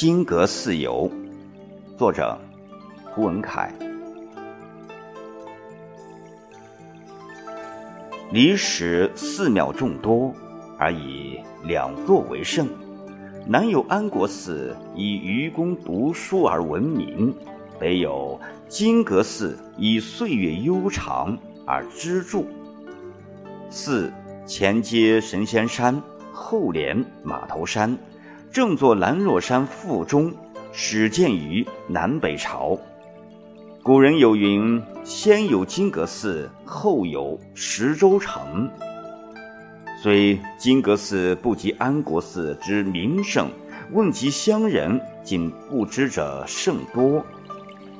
金阁寺游，作者胡文凯。历史寺庙众多，而以两座为胜。南有安国寺，以愚公读书而闻名；北有金阁寺，以岁月悠长而支柱。寺前接神仙山，后连马头山。正坐兰若山腹中，始建于南北朝。古人有云：“先有金阁寺，后有石洲城。”虽金阁寺不及安国寺之名胜，问及乡人，仅不知者甚多。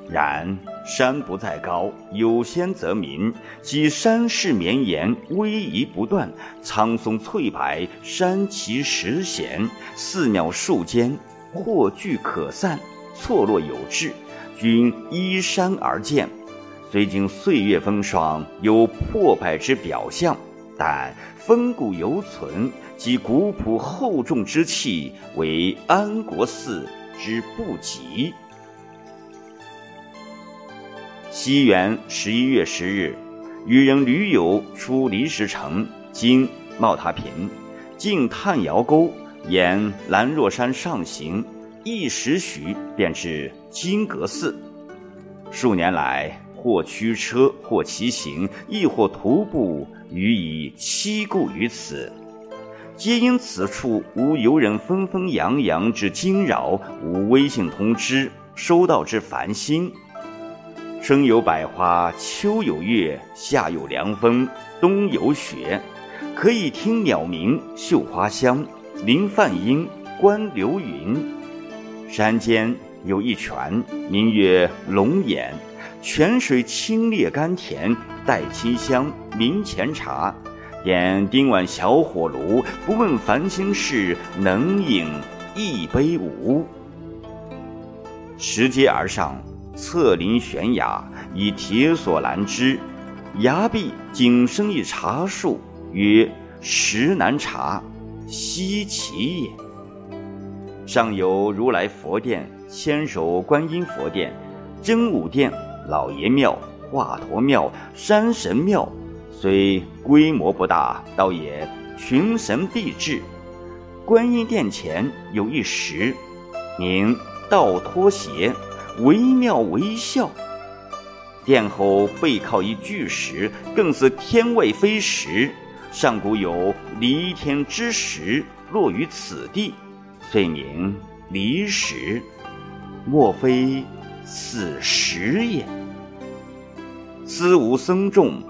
然山不在高，有仙则名。即山势绵延，逶迤不断，苍松翠柏，山奇石险，寺庙树间，或聚可散，错落有致，均依山而建。虽经岁月风霜，有破败之表象，但风骨犹存，及古朴厚重之气，为安国寺之不及。西元十一月十日，与人驴友出离石城（今茂塔坪），进探窑沟，沿兰若山上行，一时许便至金阁寺。数年来，或驱车，或骑行，亦或徒步，予以栖顾于此，皆因此处无游人纷纷扬扬之惊扰，无微信通知收到之烦心。春有百花，秋有月，夏有凉风，冬有雪，可以听鸟鸣、嗅花香、临梵音、观流云。山间有一泉，名曰龙眼，泉水清冽甘甜，带清香，名前茶。点丁碗小火炉，不问烦心事，能饮一杯无？拾阶而上。侧临悬崖，以铁索拦之，崖壁仅生一茶树，曰石南茶，稀奇也。上有如来佛殿、千手观音佛殿、真武殿、老爷庙、华佗庙、山神庙，虽规模不大，倒也群神毕至。观音殿前有一石，名道托鞋。惟妙惟肖。殿后背靠一巨石，更似天外飞石。上古有离天之石落于此地，遂名离石。莫非此石也？思无僧众，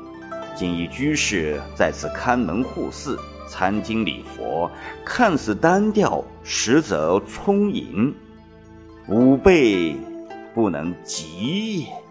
仅一居士在此看门护寺、参经礼佛，看似单调，实则充盈。吾辈。不能急也。